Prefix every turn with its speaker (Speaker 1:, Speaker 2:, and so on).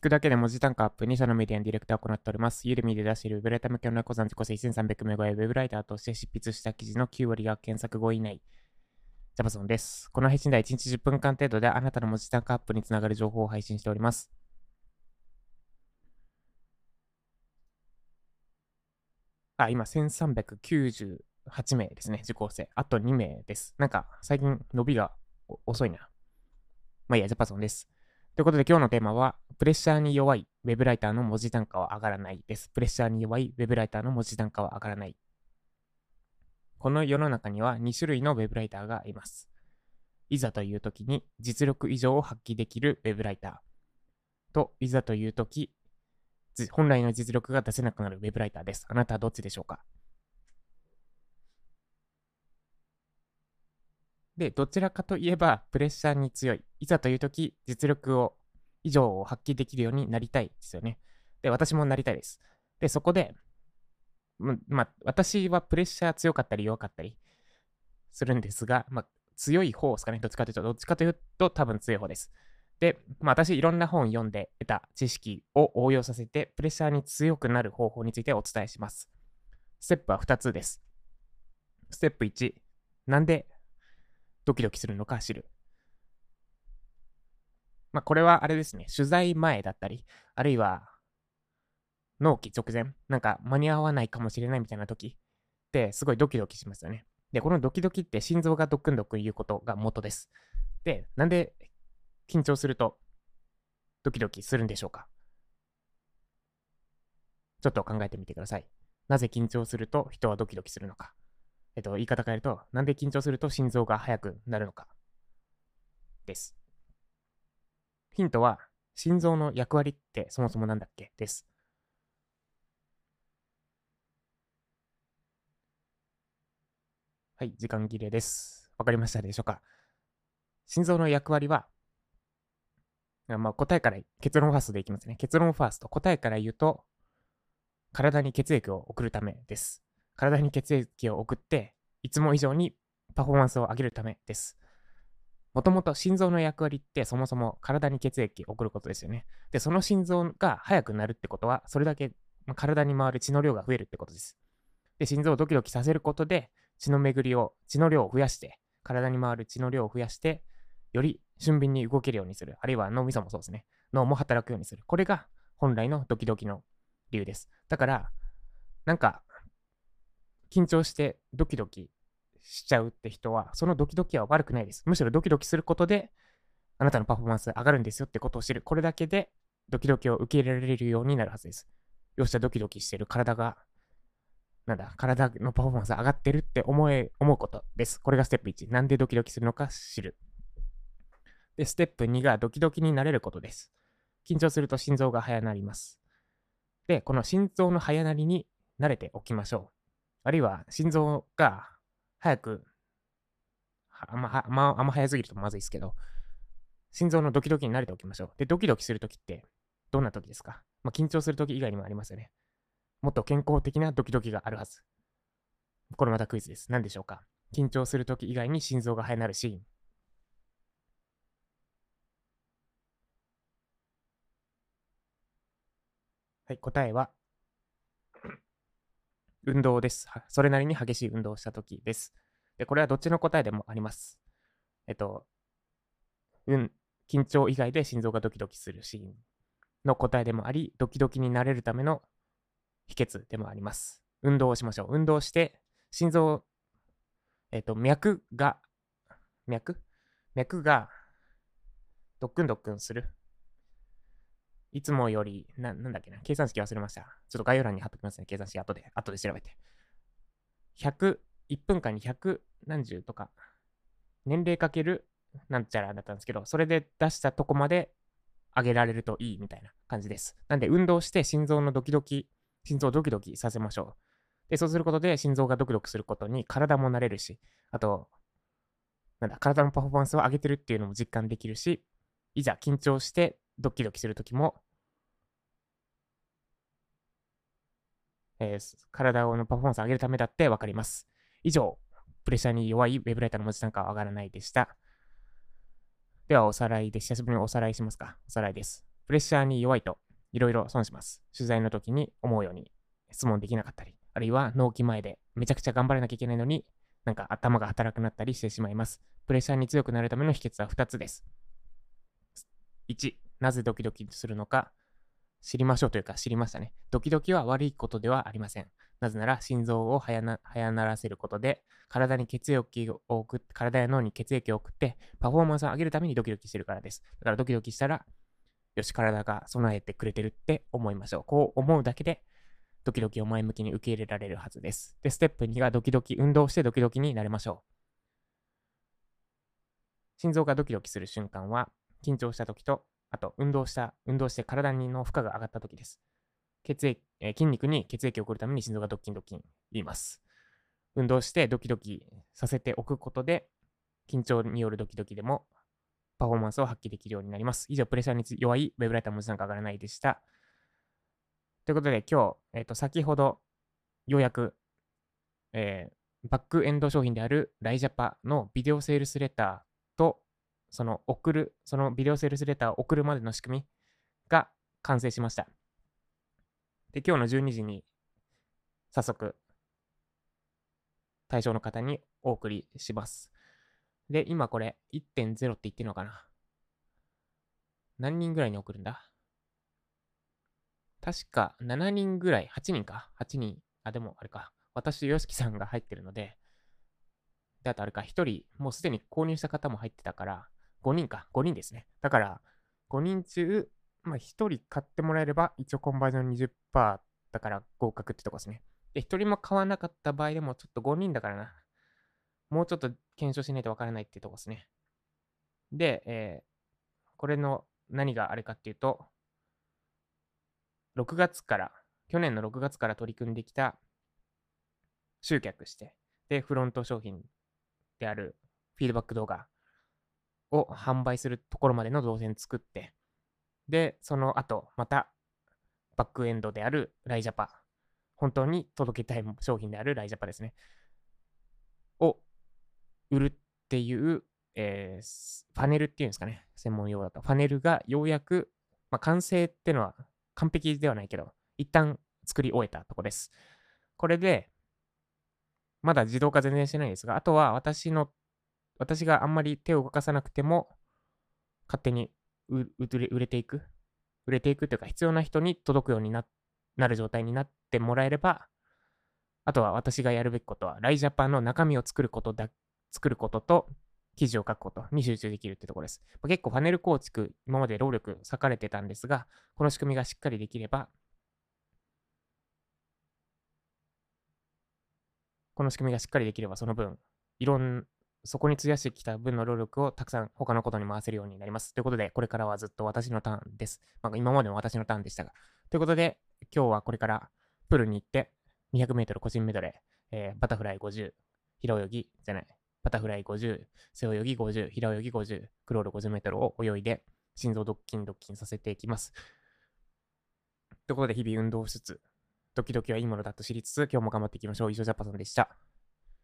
Speaker 1: 聞くだけで文字単価アップに社のメディアのディレクターを行っております。ユーデミで出しているウェブライター向けの講座の自己1300名超えウェブライターとして執筆した記事の9割が検索後以内。ジャパソンです。この配信では1日10分間程度であなたの文字単価アップにつながる情報を配信しております。あ、今1398名ですね、受講生。あと2名です。なんか最近伸びが遅いな。まあいいや、ジャパソンです。ということで今日のテーマは、プレッシャーに弱いウェブライターの文字単価は上がらないです。プレッシャーに弱いウェブライターの文字単価は上がらない。この世の中には2種類のウェブライターがいます。いざという時に実力以上を発揮できるウェブライターと、いざという時、本来の実力が出せなくなるウェブライターです。あなたはどっちでしょうか？で、どちらかといえば、プレッシャーに強い。いざという時、実力を、以上を発揮できるようになりたいですよね。で、私もなりたいです。で、そこで、まあ、私はプレッシャー強かったり弱かったりするんですが、ま、強い方ですかね。どっちかというと、どっちかというと多分強い方です。で、まあ、私いろんな本読んで得た知識を応用させて、プレッシャーに強くなる方法についてお伝えします。ステップは2つです。ステップ1、なんでドキドキするのか知る。まあ、これはあれですね、取材前だったり、あるいは、納期直前、なんか間に合わないかもしれないみたいな時ってすごいドキドキしますよね。で、このドキドキって心臓がドックンドックン言うことが元です。で、なんで緊張するとドキドキするんでしょうかちょっと考えてみてください。なぜ緊張すると人はドキドキするのか。えっと、言い方変えると、なんで緊張すると心臓が速くなるのか。です。ヒントは、心臓の役割ってそもそもなんだっけ？です。はい、時間切れです。わかりましたでしょうか？心臓の役割は、まあ、答えから結論ファーストでいきますね。結論ファースト。答えから言うと、体に血液を送るためです。体に血液を送って、いつも以上にパフォーマンスを上げるためです。もともと心臓の役割ってそもそも体に血液を送ることですよね。で、その心臓が速くなるってことは、それだけ体に回る血の量が増えるってことです。で、心臓をドキドキさせることで、血の巡りを、血の量を増やして、体に回る血の量を増やして、より俊敏に動けるようにする。あるいは脳みそもそうですね。脳も働くようにする。これが本来のドキドキの理由です。だから、なんか緊張してドキドキしちゃうって人は、そのドキドキは悪くないです。むしろドキドキすることで、あなたのパフォーマンス上がるんですよってことを知る。これだけでドキドキを受け入れられるようになるはずです。よっしゃ、ドキドキしてる体が、なんだ、体のパフォーマンス上がってるって思え、思うことです。これがステップ1。なんでドキドキするのか知る。で、ステップ2がドキドキになれることです。緊張すると心臓が早なります。で、この心臓の早なりに慣れておきましょう。あるいは心臓が早く、あんま、あんま、あんま早すぎるとまずいですけど、心臓のドキドキに慣れておきましょう。で、ドキドキするときって、どんなときですか？まあ、緊張するとき以外にもありますよね。もっと健康的なドキドキがあるはず。これまたクイズです。何でしょうか？緊張するとき以外に心臓が早なるシーン。はい、答えは、運動です。それなりに激しい運動をしたときです。で、これはどっちの答えでもあります。えっと、うん、緊張以外で心臓がドキドキするシーンの答えでもあり、ドキドキになれるための秘訣でもあります。運動をしましょう。運動して、心臓、えっと、脈が、脈？脈が、ドックンドックンする。いつもより、な、なんだっけな、計算式忘れました。ちょっと概要欄に貼っときますね、計算式後で、後で調べて。100、1分間に100何十とか、年齢かけるなんちゃらだったんですけど、それで出したとこまで上げられるといいみたいな感じです。なんで、運動して心臓のドキドキ、心臓ドキドキさせましょう。で、そうすることで心臓がドキドキすることに体も慣れるし、あと、なんだ、体のパフォーマンスを上げてるっていうのも実感できるし、いざ緊張してドキドキするときも、えー、体のパフォーマンスを上げるためだってわかります。以上、プレッシャーに弱いウェブライターの文字単価は上がらないでした。では、おさらいです、久しぶりにおさらいしますか。おさらいです。プレッシャーに弱いといろいろ損します。取材の時に思うように質問できなかったり、あるいは納期前でめちゃくちゃ頑張らなきゃいけないのに、なんか頭が働くなったりしてしまいます。プレッシャーに強くなるための秘訣は2つです。1、なぜドキドキするのか知りましょうというか知りましたね。ドキドキは悪いことではありません。なぜなら心臓を早な早ならせることで体に血液を送って、体や脳に血液を送ってパフォーマンスを上げるためにドキドキしてるからです。だからドキドキしたら、よし、体が備えてくれてるって思いましょう。こう思うだけでドキドキを前向きに受け入れられるはずです。で、ステップ2がドキドキ、運動してドキドキになれましょう。心臓がドキドキする瞬間は、緊張した時と、あと、運動した、運動して体にの負荷が上がった時です。血液、えー筋肉に血液を送るために心臓がドッキンドッキン言います。運動してドキドキさせておくことで、緊張によるドキドキでもパフォーマンスを発揮できるようになります。以上、プレッシャーに弱いウェブライター文字なんか上がらないでした。ということで、今日、えっ、と、先ほど、ようやく、えーバックエンド商品であるライジャパのビデオセールスレター、その送る、そのビデオセールスレターを送るまでの仕組みが完成しました。で、今日の12時に早速対象の方にお送りします。で、今これ1.0って言ってるのかな何人ぐらいに送るんだ？確か7人ぐらい、8人か ?8 人。あ、でもあれか。私と YOSHIKI さんが入ってるので、で、あとあれか、1人、もうすでに購入した方も入ってたから、5人か、5人ですね。だから、5人中、まあ、1人買ってもらえれば、一応コンバージョン20%だから合格ってとこですね。で、1人も買わなかった場合でも、ちょっと5人だからな。もうちょっと検証しないとわからないってとこですね。で、えーこれの何があれかっていうと、6月から、去年の6月から取り組んできた集客して、で、フロント商品であるフィードバック動画を販売するところまでの動線作って、で、その後、またバックエンドであるライジャパ、本当に届けたい商品であるライジャパですね、を売るっていう、えーファネルっていうんですかね、専門用だと。ファネルがようやく、まあ、完成ってのは完璧ではないけど、一旦作り終えたとこです。これで、まだ自動化全然してないですが、あとは私の、私があんまり手を動かさなくても、勝手に売売れ売れていく。売れていくというか、必要な人に届くようにななる状態になってもらえれば、あとは私がやるべきことは、ライジャパンの中身を作ることだ、作ることと、記事を書くことに集中できるってところです。まあ結構ファネル構築、今まで労力割かれてたんですが、この仕組みがしっかりできれば、この仕組みがしっかりできれば、その分、いろん、そこに費やしてきた分の労力をたくさん他のことに回せるようになります。ということで、これからはずっと私のターンです。まあ、今までも私のターンでしたが。ということで、今日はこれからプールに行って、200メートル個人メドレー、えーバタフライ50、平泳ぎじゃない、バタフライ50、背泳ぎ50、平泳ぎ50、クロール50メートルを泳いで、心臓ドッキンドッキンさせていきます。ということで、日々運動しつつ、ドキドキはいいものだと知りつつ、今日も頑張っていきましょう。以上、ジャパさんでした。